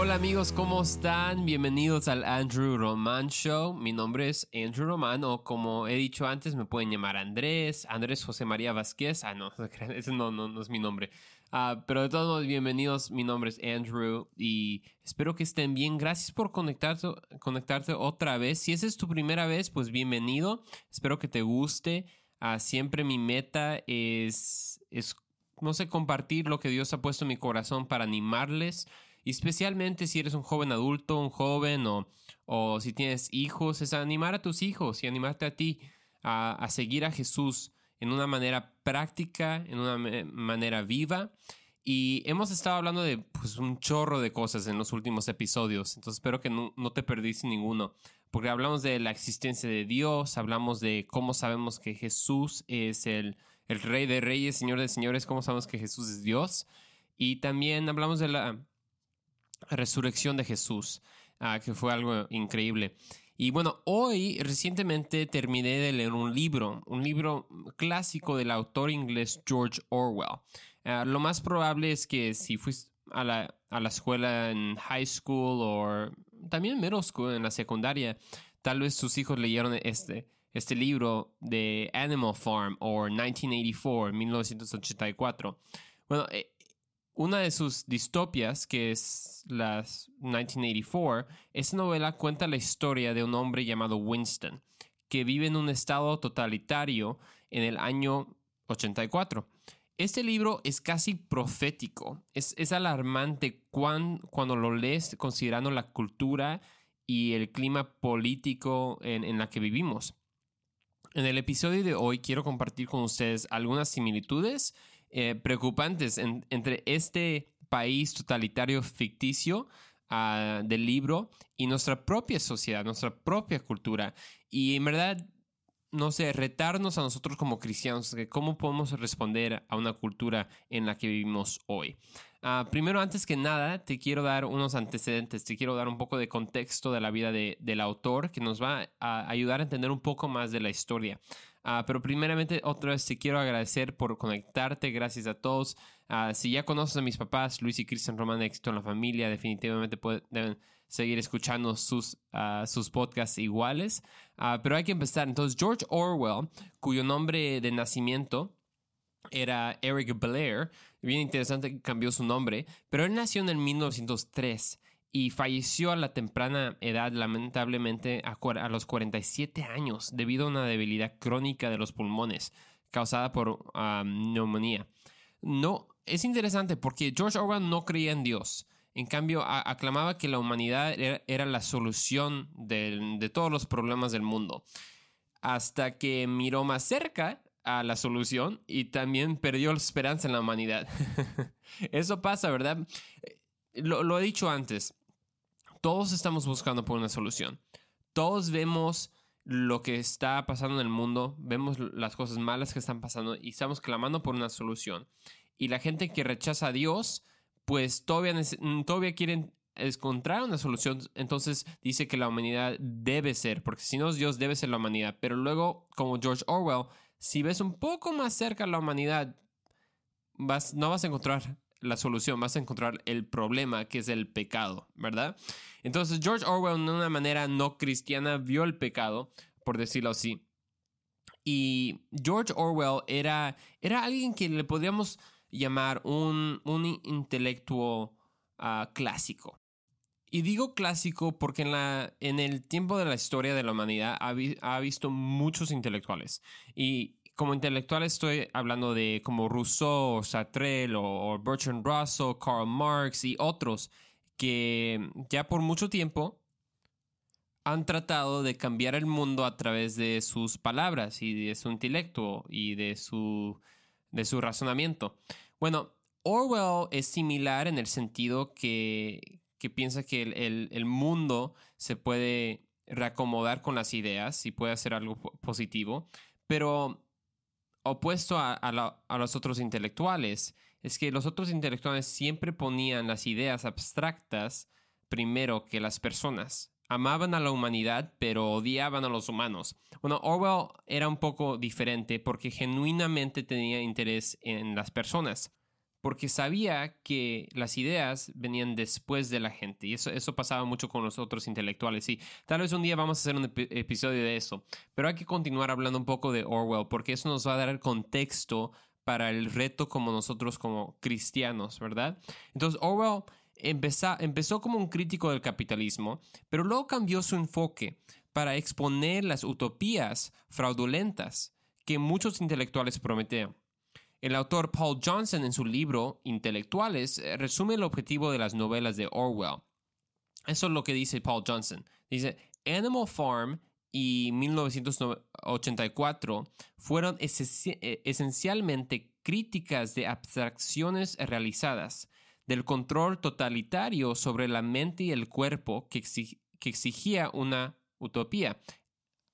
Hola amigos, ¿cómo están? Bienvenidos al Andrew Roman Show. Mi nombre es Andrew Roman o como he dicho antes me pueden llamar Andrés, Andrés José María Vázquez. Ah, no, ese no, no, no es mi nombre. Ah, pero de todos modos, bienvenidos. Mi nombre es Andrew y espero que estén bien. Gracias por conectarte, conectarte otra vez. Si esa es tu primera vez, pues bienvenido. Espero que te guste. Ah, siempre mi meta es, es, no sé, compartir lo que Dios ha puesto en mi corazón para animarles especialmente si eres un joven adulto, un joven o, o si tienes hijos, es animar a tus hijos y animarte a ti a, a seguir a Jesús en una manera práctica, en una manera viva. Y hemos estado hablando de pues, un chorro de cosas en los últimos episodios, entonces espero que no, no, te perdiste ninguno, porque hablamos de la existencia de Dios, hablamos de cómo sabemos que Jesús es el, el Rey de Reyes, Señor de Señores, cómo sabemos que Jesús es Dios, y también hablamos de la resurrección de Jesús, uh, que fue algo increíble. Y bueno, hoy recientemente terminé de leer un libro, un libro clásico del autor inglés George Orwell. Uh, lo más probable es que si fuiste a la, a la escuela en high school o también middle school, en la secundaria, tal vez sus hijos leyeron este, este libro de Animal Farm o 1984, 1984. Bueno, eh, una de sus distopias, que es las 1984, esta novela cuenta la historia de un hombre llamado Winston, que vive en un estado totalitario en el año 84. Este libro es casi profético, es, alarmante cuando lo lees considerando la cultura y el clima político en, en la que vivimos. En el episodio de hoy quiero compartir con ustedes algunas similitudes eh, preocupantes entre este país totalitario ficticio ah, del libro y nuestra propia sociedad, nuestra propia cultura. Y en verdad no sé, retarnos a nosotros como cristianos, de cómo podemos responder a una cultura en la que vivimos hoy. Ah, primero, antes que nada, te quiero dar unos antecedentes, te quiero dar un poco de contexto de la vida del autor que nos va a ayudar a entender un poco más de la historia. Ah, pero primeramente, otra vez te quiero agradecer por conectarte, gracias a todos. Ah, si ya conoces a mis papás, Luis y Cristian Román Éxito en la Familia, definitivamente pueden, deben seguir escuchando sus, sus podcasts iguales. pero hay que empezar. Entonces, George Orwell, cuyo nombre de nacimiento era Eric Blair, bien interesante que cambió su nombre, pero él nació en el 1903 y falleció a la temprana edad, lamentablemente, a, los 47 años, debido a una debilidad crónica de los pulmones causada por neumonía. No, es interesante porque George Orwell no creía en Dios. En cambio, aclamaba que la humanidad era, la solución de todos los problemas del mundo. Hasta que miró más cerca a la solución y también perdió la esperanza en la humanidad. Eso pasa, ¿verdad? Lo, he dicho antes, todos estamos buscando por una solución. Todos vemos lo que está pasando en el mundo, vemos las cosas malas que están pasando y estamos clamando por una solución. Y la gente que rechaza a Dios, pues todavía, todavía quieren encontrar una solución, entonces dice que la humanidad debe ser, porque si no Dios debe ser la humanidad. Pero luego, como George Orwell, si ves un poco más cerca a la humanidad, vas, no vas a encontrar la solución, vas a encontrar el problema que es el pecado, ¿verdad? Entonces George Orwell de una manera no cristiana vio el pecado, por decirlo así. Y George Orwell era, era alguien que le podríamos llamar un, un intelectual ah, clásico. Y digo clásico porque en, la, en el tiempo de la historia de la humanidad ha, visto muchos intelectuales. Y como intelectual estoy hablando de como Rousseau, Sartre o, Bertrand Russell, Karl Marx y otros que ya por mucho tiempo han tratado de cambiar el mundo a través de sus palabras y de su intelecto y de su, de su razonamiento. Bueno, Orwell es similar en el sentido que, que piensa que el, mundo se puede reacomodar con las ideas y puede hacer algo positivo, pero opuesto a, los otros intelectuales, es que los otros intelectuales siempre ponían las ideas abstractas primero que las personas. Amaban a la humanidad, pero odiaban a los humanos. Bueno, Orwell era un poco diferente porque genuinamente tenía interés en las personas. Porque sabía que las ideas venían después de la gente y eso, eso pasaba mucho con los otros intelectuales y tal vez un día vamos a hacer un episodio de eso, pero hay que continuar hablando un poco de Orwell porque eso nos va a dar el contexto para el reto como nosotros como cristianos, ¿verdad? Entonces Orwell empezó, empezó como un crítico del capitalismo, pero luego cambió su enfoque para exponer las utopías fraudulentas que muchos intelectuales prometían. El autor Paul Johnson en su libro Intelectuales eh, resume el objetivo de las novelas de Orwell. Eso es lo que dice Paul Johnson. Dice, Animal Farm y 1984 fueron eh, esencialmente críticas de abstracciones realizadas, del control totalitario sobre la mente y el cuerpo que, que exigía una utopía.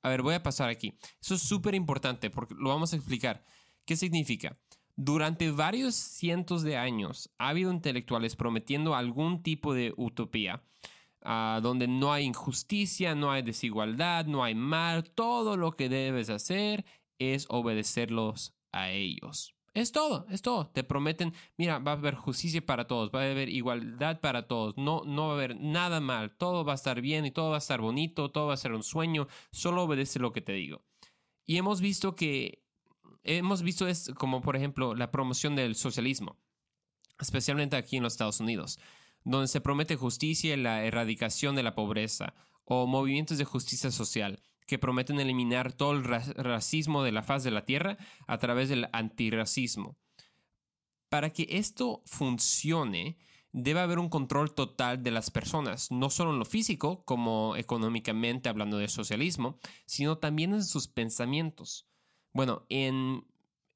A ver, voy a pasar aquí. Eso es súper importante porque lo vamos a explicar. ¿Qué significa? Durante varios cientos de años ha habido intelectuales prometiendo algún tipo de utopía, ah, donde no hay injusticia, no hay desigualdad, no hay mal, todo lo que debes hacer es obedecerlos a ellos. Es todo, es todo. Te prometen, mira, va a haber justicia para todos, va a haber igualdad para todos, no, no va a haber nada mal, todo va a estar bien y todo va a estar bonito, todo va a ser un sueño, solo obedece lo que te digo. Y hemos visto que hemos visto es como por ejemplo la promoción del socialismo, especialmente aquí en los Estados Unidos, donde se promete justicia y la erradicación de la pobreza, o movimientos de justicia social que prometen eliminar todo el racismo de la faz de la tierra a través del antirracismo. Para que esto funcione, debe haber un control total de las personas, no solo en lo físico, como económicamente hablando de socialismo, sino también en sus pensamientos. Bueno, en,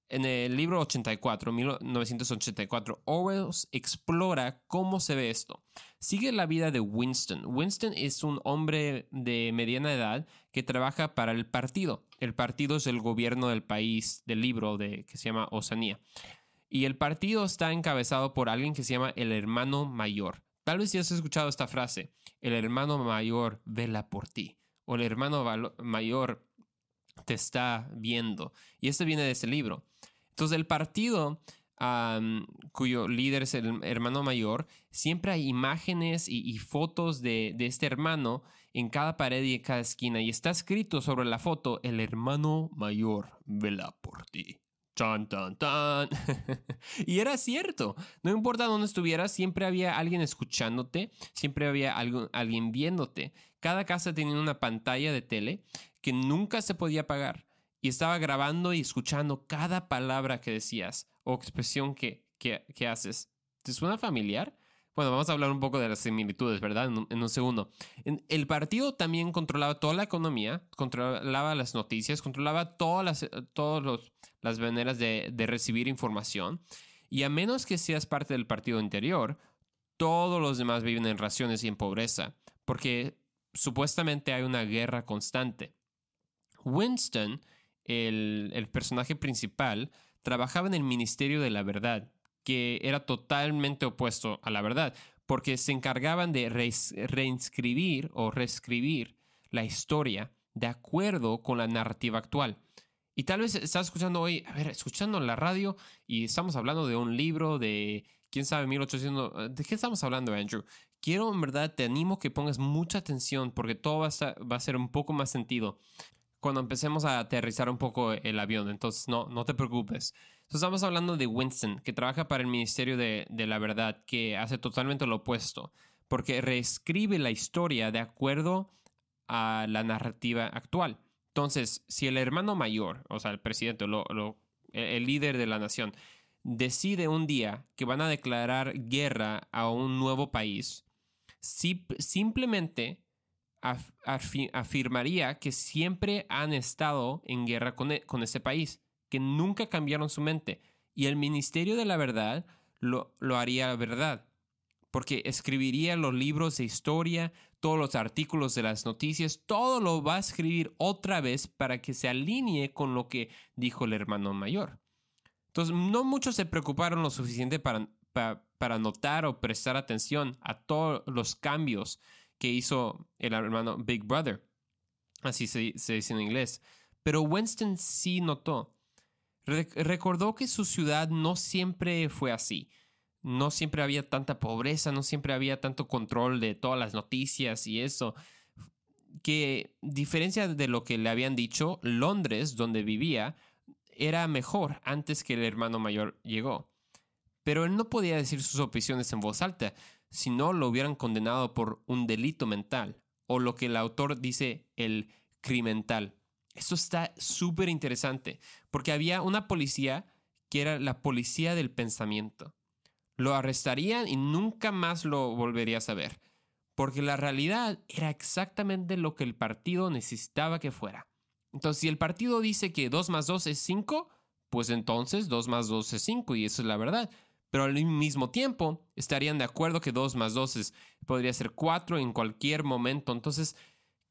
el libro 84, 1984, Orwell explora cómo se ve esto. Sigue la vida de Winston. Winston es un hombre de mediana edad que trabaja para el partido. El partido es el gobierno del país del libro de, que se llama Osanía. Y el partido está encabezado por alguien que se llama el hermano mayor. Tal vez ya has escuchado esta frase, el hermano mayor vela por ti, o el hermano mayor te está viendo. Y esto viene de ese libro. Entonces el partido cuyo líder es el hermano mayor, siempre hay imágenes y, fotos de, este hermano en cada pared y en cada esquina. Y está escrito sobre la foto, el hermano mayor vela por ti. Tan, tan, tan. y era cierto. No importa dónde estuvieras, siempre había alguien escuchándote, siempre había alguien viéndote. Cada casa tenía una pantalla de tele que nunca se podía apagar y estaba grabando y escuchando cada palabra que decías o expresión que, que, haces. ¿Te suena familiar? Bueno, vamos a hablar un poco de las similitudes, ¿verdad? En un, segundo. el partido también controlaba toda la economía, controlaba las noticias, controlaba todas las, todos las maneras de, de recibir información. Y a menos que seas parte del partido interior, todos los demás viven en raciones y en pobreza, porque supuestamente hay una guerra constante. Winston, el, personaje principal, trabajaba en el Ministerio de la Verdad, que era totalmente opuesto a la verdad, porque se encargaban de reinscribir o reescribir la historia de acuerdo con la narrativa actual. Y tal vez estás escuchando hoy, a ver, escuchando la radio y estamos hablando de un libro de, quién sabe, 1800, ¿de qué estamos hablando, Andrew? Quiero, en verdad, te animo que pongas mucha atención porque todo va a, va a ser un poco más sentido cuando empecemos a aterrizar un poco el avión, entonces no, no te preocupes. estamos hablando de Winston, que trabaja para el Ministerio de, de la Verdad, que hace totalmente lo opuesto, porque reescribe la historia de acuerdo a la narrativa actual. Entonces, si el hermano mayor, o sea, el presidente, lo, el líder de la nación, decide un día que van a declarar guerra a un nuevo país, si, simplemente afirmaría que siempre han estado en guerra con, e, con, ese país, que nunca cambiaron su mente. Y el Ministerio de la Verdad lo, lo haría verdad, porque escribiría los libros de historia, todos los artículos de las noticias, todo lo va a escribir otra vez para que se alinee con lo que dijo el hermano mayor. Entonces, no muchos se preocuparon lo suficiente para, para notar o prestar atención a todos los cambios que hizo el hermano Big Brother. Así se, dice en inglés. Pero Winston sí notó. recordó que su ciudad no siempre fue así. No siempre había tanta pobreza, no siempre había tanto control de todas las noticias y eso. Que, diferencia de lo que le habían dicho, Londres, donde vivía, era mejor antes que el hermano mayor llegó. Pero él no podía decir sus opiniones en voz alta, si no lo hubieran condenado por un delito mental, o lo que el autor dice el crimental. Esto está súper interesante, porque había una policía que era la policía del pensamiento. Lo arrestarían y nunca más lo volvería a saber, porque la realidad era exactamente lo que el partido necesitaba que fuera. Entonces, si el partido dice que 2 más 2 es 5, pues entonces 2 más 2 es 5 y eso es la verdad. Pero al mismo tiempo estarían de acuerdo que 2 más 2 podría ser 4 en cualquier momento. Entonces,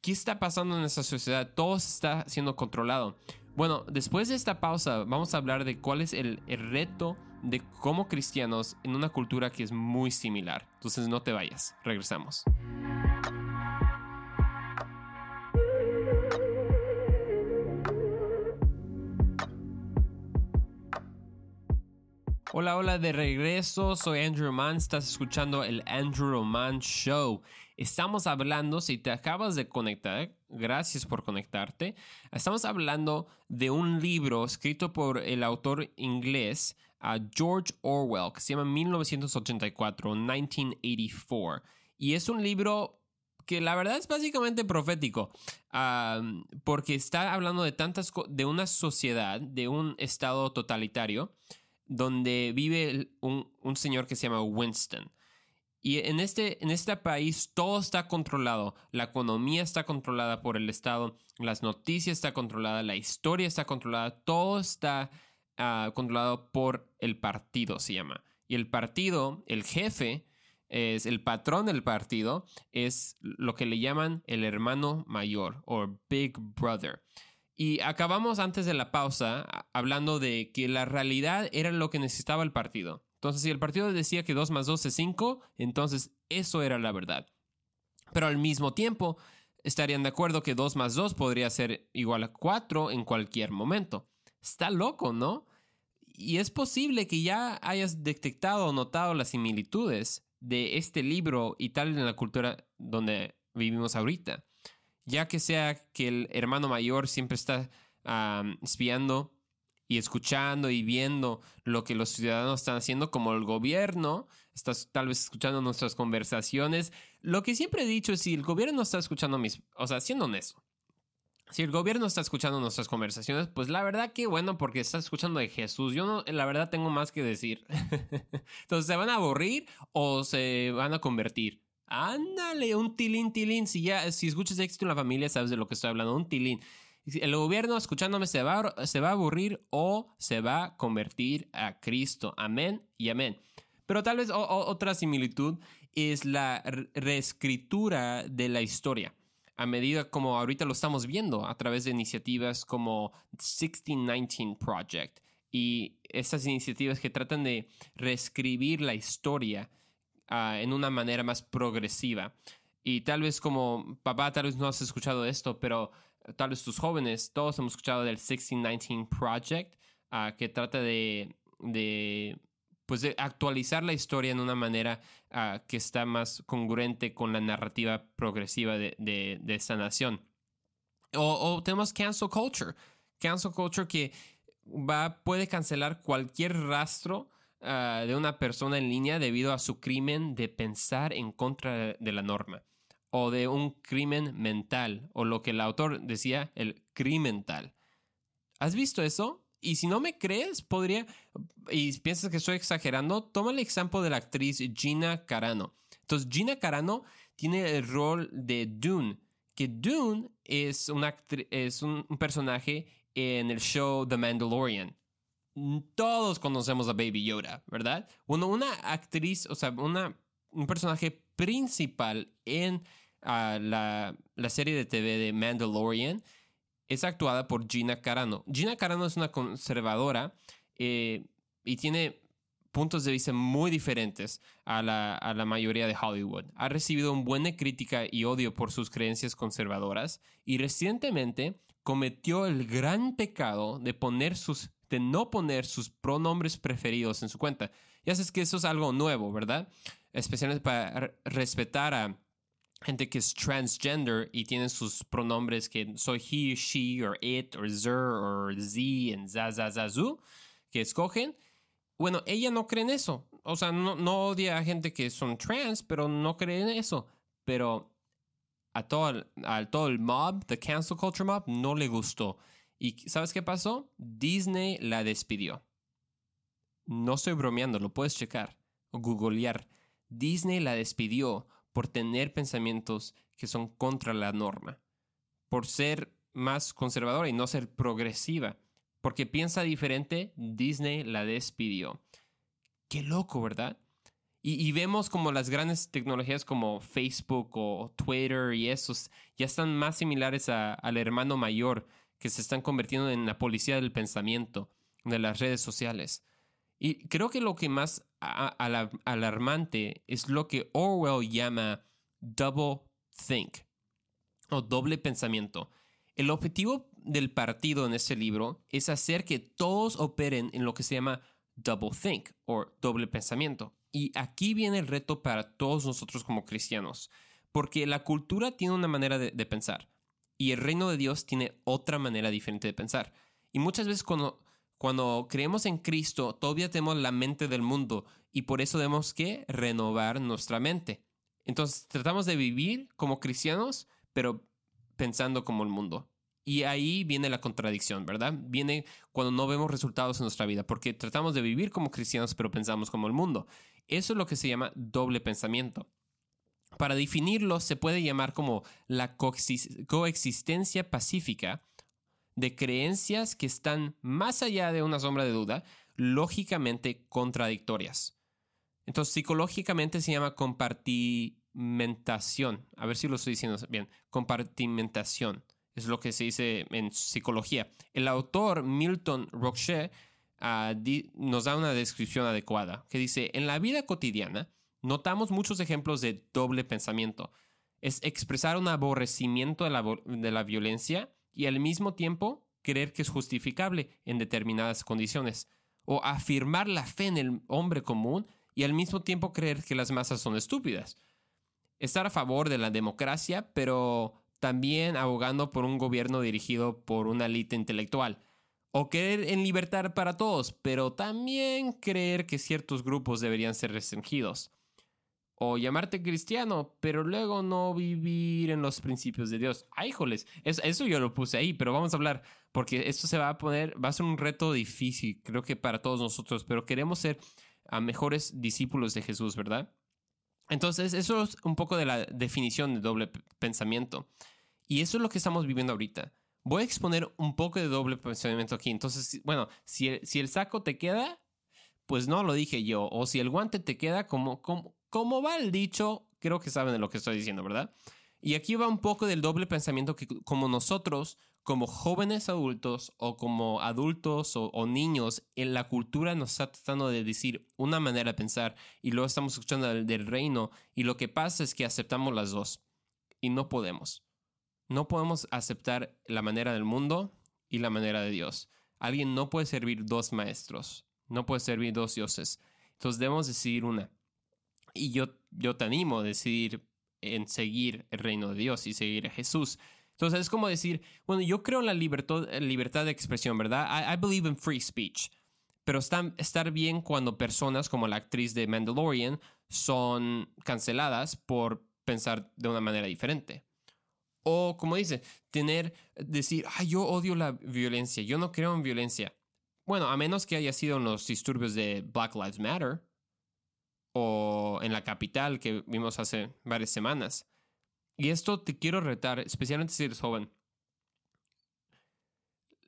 ¿qué está pasando en esa sociedad? Todo está siendo controlado. Bueno, después de esta pausa vamos a hablar de cuál es el reto de cómo cristianos en una cultura que es muy similar. Entonces no te vayas, regresamos. Hola, hola, de regreso. Soy Andrew Roman. Estás escuchando el Andrew Roman Show. Estamos hablando, si te acabas de conectar, gracias por conectarte. Estamos hablando de un libro escrito por el autor inglés George Orwell que se llama 1984, 1984. Y es un libro que la verdad es básicamente profético, porque está hablando de tantas de una sociedad, de un estado totalitario donde vive un, señor que se llama Winston. Y en este, en este país todo está controlado. La economía está controlada por el Estado, las noticias está controlada, la historia está controlada, todo está ah, controlado por el partido, se llama. Y el partido, el jefe, es el patrón del partido, es lo que le llaman el hermano mayor o Big Brother. Y acabamos antes de la pausa hablando de que la realidad era lo que necesitaba el partido. Entonces, si el partido decía que 2 más 2 es 5, entonces eso era la verdad. Pero al mismo tiempo, estarían de acuerdo que 2 más 2 podría ser igual a 4 en cualquier momento. Está loco, ¿no? Y es posible que ya hayas detectado o notado las similitudes de este libro y tal en la cultura donde vivimos ahorita ya que sea que el hermano mayor siempre está espiando y escuchando y viendo lo que los ciudadanos están haciendo, como el gobierno está tal vez escuchando nuestras conversaciones. Lo que siempre he dicho es si el gobierno no está escuchando mis, o sea, siendo honesto, si el gobierno está escuchando nuestras conversaciones, pues la verdad que bueno, porque está escuchando de Jesús. Yo no, la verdad tengo más que decir. Entonces, ¿se van a aburrir o se van a convertir? Ándale, un tilín, tilín. Si ya, si escuchas éxito en la familia, sabes de lo que estoy hablando. Un tilín. El gobierno escuchándome se va, se va a aburrir o se va a convertir a Cristo. Amén y amén. Pero tal vez otra similitud es la reescritura de la historia. A medida como ahorita lo estamos viendo a través de iniciativas como 1619 Project y estas iniciativas que tratan de reescribir la historia Ah, en una manera más progresiva. Y tal vez como papá, tal vez no has escuchado esto, pero tal vez tus jóvenes, todos hemos escuchado del 1619 Project, uh, que trata de, de, pues de actualizar la historia en una manera uh, que está más congruente con la narrativa progresiva de, de, de esta nación. O, o, tenemos cancel culture. Cancel culture que va, puede cancelar cualquier rastro Ah, de una persona en línea debido a su crimen de pensar en contra de la norma o de un crimen mental o lo que el autor decía, el crimental. ¿Has visto eso? Y si no me crees, podría, y piensas que estoy exagerando, toma el ejemplo de la actriz Gina Carano. Entonces, Gina Carano tiene el rol de Dune, que Dune es, es un personaje en el show The Mandalorian todos conocemos a Baby Yoda, ¿verdad? Bueno, una actriz, o sea, una, un personaje principal en ah, la, serie de TV de Mandalorian es actuada por Gina Carano. Gina Carano es una conservadora eh, y tiene puntos de vista muy diferentes a la, a la, mayoría de Hollywood. Ha recibido una buena crítica y odio por sus creencias conservadoras y recientemente cometió el gran pecado de poner sus de no poner sus pronombres preferidos en su cuenta. Ya sabes que eso es algo nuevo, ¿verdad? Especialmente para respetar a gente que es transgender y tienen sus pronombres que soy he, she, or it, or zer, or z, en za, za, za, zu, que escogen. Bueno, ella no cree en eso. O sea, no, no odia a gente que son trans, pero no cree en eso. Pero a todo, a todo el mob, the cancel culture mob, no le gustó. ¿Y sabes qué pasó? Disney la despidió. No estoy bromeando, lo puedes checar o googlear. Disney la despidió por tener pensamientos que son contra la norma, por ser más conservadora y no ser progresiva. Porque piensa diferente, Disney la despidió. Qué loco, ¿verdad? Y, vemos como las grandes tecnologías como Facebook o Twitter y esos ya están más similares al hermano mayor que se están convirtiendo en la policía del pensamiento de las redes sociales. Y creo que lo que más alarmante es lo que Orwell llama double think o doble pensamiento. El objetivo del partido en ese libro es hacer que todos operen en lo que se llama double think o doble pensamiento. Y aquí viene el reto para todos nosotros como cristianos, porque la cultura tiene una manera de, pensar y el reino de Dios tiene otra manera diferente de pensar. Y muchas veces cuando, creemos en Cristo, todavía tenemos la mente del mundo y por eso tenemos que renovar nuestra mente. Entonces tratamos de vivir como cristianos, pero pensando como el mundo. Y ahí viene la contradicción, ¿verdad? Viene cuando no vemos resultados en nuestra vida, porque tratamos de vivir como cristianos, pero pensamos como el mundo. Eso es lo que se llama doble pensamiento. Para definirlo, se puede llamar como la coexistencia pacífica de creencias que están más allá de una sombra de duda, lógicamente contradictorias. Entonces, psicológicamente se llama compartimentación. A ver si lo estoy diciendo bien. Compartimentación. Es lo que se dice en psicología. El autor Milton Roche ah, nos da una descripción adecuada que dice, en la vida cotidiana notamos muchos ejemplos de doble pensamiento. Es expresar un aborrecimiento de la, violencia y al mismo tiempo creer que es justificable en determinadas condiciones. O afirmar la fe en el hombre común y al mismo tiempo creer que las masas son estúpidas. Estar a favor de la democracia, pero también abogando por un gobierno dirigido por una élite intelectual. O creer en libertad para todos, pero también creer que ciertos grupos deberían ser restringidos. O llamarte cristiano, pero luego no vivir en los principios de Dios. ¡Ay, híjoles! Eso, yo lo puse ahí, pero vamos a hablar, porque esto se va a poner, va a ser un reto difícil, creo que para todos nosotros, pero queremos ser a mejores discípulos de Jesús, ¿verdad? Entonces, eso es un poco de la definición de doble pensamiento. Y eso es lo que estamos viviendo ahorita. Voy a exponer un poco de doble pensamiento aquí. Entonces, bueno, si el, si el saco te queda, pues no lo dije yo. O si el guante te queda, como, como, como va el dicho, creo que saben de lo que estoy diciendo, ¿verdad? Y aquí va un poco del doble pensamiento que como nosotros como jóvenes adultos o como adultos o, niños, en la cultura nos está tratando de decir una manera de pensar y luego estamos escuchando del, del reino y lo que pasa es que aceptamos las dos y no podemos. No podemos aceptar la manera del mundo y la manera de Dios. Alguien no puede servir dos maestros, no puede servir dos dioses. Entonces debemos decidir una. Y yo, yo te animo a decidir en seguir el reino de Dios y seguir a Jesús. Entonces es como decir, bueno, yo creo en la libertad, libertad de expresión, ¿verdad? I, believe in free speech. Pero está, estar bien cuando personas como la actriz de Mandalorian son canceladas por pensar de una manera diferente. O como dice, tener, decir, ay, yo odio la violencia, yo no creo en violencia. Bueno, a menos que haya sido en los disturbios de Black Lives Matter en la capital que vimos hace varias semanas. Y esto te quiero retar, especialmente si eres joven.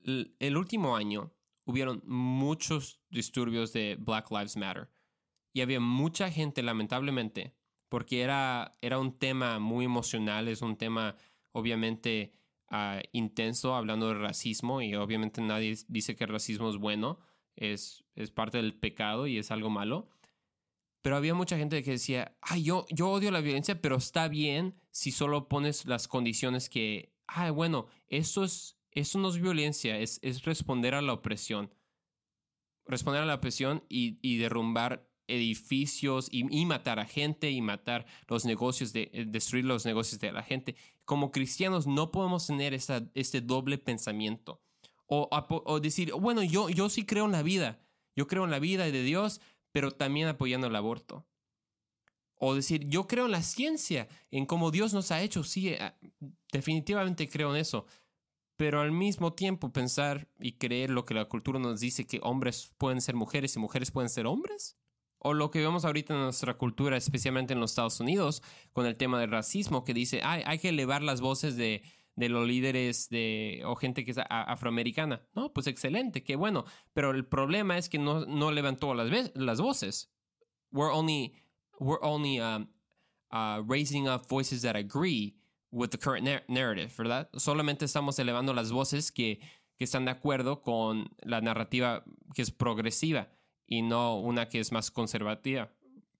El último año hubieron muchos disturbios de Black Lives Matter. Y había mucha gente, lamentablemente, porque era, era un tema muy emocional, es un tema obviamente ah, intenso, hablando de racismo, y obviamente nadie dice que racismo es bueno, es, es parte del pecado y es algo malo. Pero había mucha gente que decía, ay, yo, yo odio la violencia, pero está bien si solo pones las condiciones que, ay, bueno, eso, es, eso no es violencia, es, es responder a la opresión. responder a la presión y, derrumbar edificios y, matar a gente y matar los negocios, de, eh, destruir los negocios de la gente. Como cristianos no podemos tener este doble pensamiento. O, decir, bueno, yo, yo sí creo en la vida, yo creo en la vida de Dios, pero también apoyando el aborto. O decir, yo creo en la ciencia, en cómo Dios nos ha hecho, sí, eh, definitivamente creo en eso, pero al mismo tiempo pensar y creer lo que la cultura nos dice que hombres pueden ser mujeres y mujeres pueden ser hombres. O lo que vemos ahorita en nuestra cultura, especialmente en los Estados Unidos, con el tema del racismo, que dice, Ay, hay que elevar las voces de, de los líderes de, o gente que es afroamericana. No, pues excelente, qué bueno. Pero el problema es que no, no levantó las, las voces. We're only, we're only um, uh, raising up voices that agree with the current narrative, ¿verdad? Solamente estamos elevando las voces que, que están de acuerdo con la narrativa que es progresiva y no una que es más conservativa,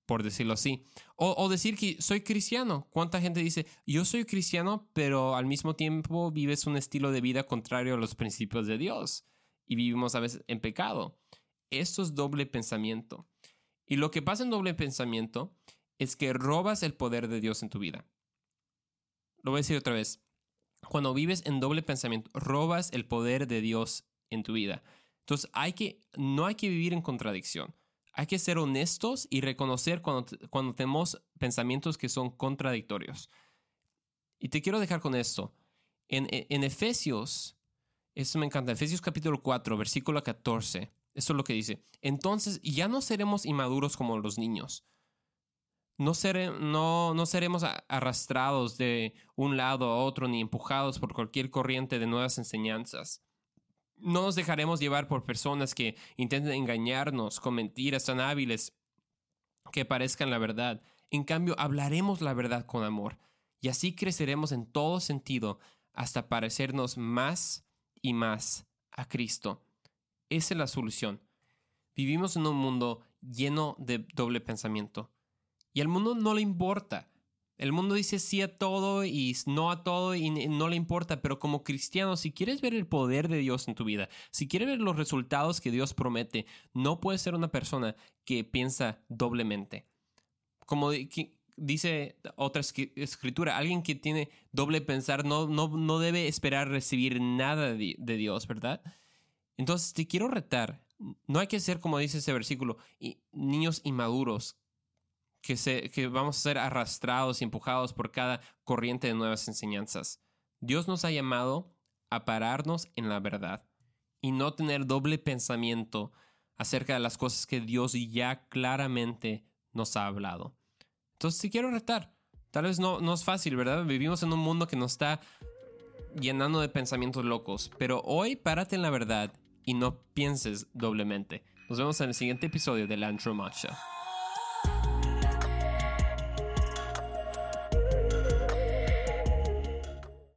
por decirlo así. O, decir que soy cristiano. ¿Cuánta gente dice, yo soy cristiano, pero al mismo tiempo vives un estilo de vida contrario a los principios de Dios y vivimos a veces en pecado? Esto es doble pensamiento. Y lo que pasa en doble pensamiento es que robas el poder de Dios en tu vida. Lo voy a decir otra vez. Cuando vives en doble pensamiento, robas el poder de Dios en tu vida. Entonces, hay que, no hay que vivir en contradicción. Hay que ser honestos y reconocer cuando, cuando tenemos pensamientos que son contradictorios. Y te quiero dejar con esto. En, en Efesios, esto me encanta, Efesios capítulo 4, versículo 14, eso es lo que dice. Entonces ya no seremos inmaduros como los niños no, no, no, seremos arrastrados de un lado a otro ni empujados por cualquier corriente de nuevas enseñanzas. No nos dejaremos llevar por personas que intenten engañarnos con mentiras tan hábiles que parezcan la verdad. En cambio, hablaremos la verdad con amor y así creceremos en todo sentido hasta parecernos más y más a Cristo. Esa es la solución. Vivimos en un mundo lleno de doble pensamiento y al mundo no le importa. El mundo dice sí a todo y no a todo y no le importa, pero como cristiano, si quieres ver el poder de Dios en tu vida, si quieres ver los resultados que Dios promete, no puedes ser una persona que piensa doblemente. Como dice otra escritura, alguien que tiene doble pensar no, no, no debe esperar recibir nada de, Dios, ¿verdad? Entonces te quiero retar, no hay que ser como dice ese versículo, niños inmaduros que, vamos a ser arrastrados y empujados por cada corriente de nuevas enseñanzas. Dios nos ha llamado a pararnos en la verdad y no tener doble pensamiento acerca de las cosas que Dios ya claramente nos ha hablado. Entonces te quiero retar. Tal vez no, no es fácil, ¿verdad? Vivimos en un mundo que nos está llenando de pensamientos locos, pero hoy párate en la verdad y no pienses doblemente. Nos vemos en el siguiente episodio de Landro Matcha.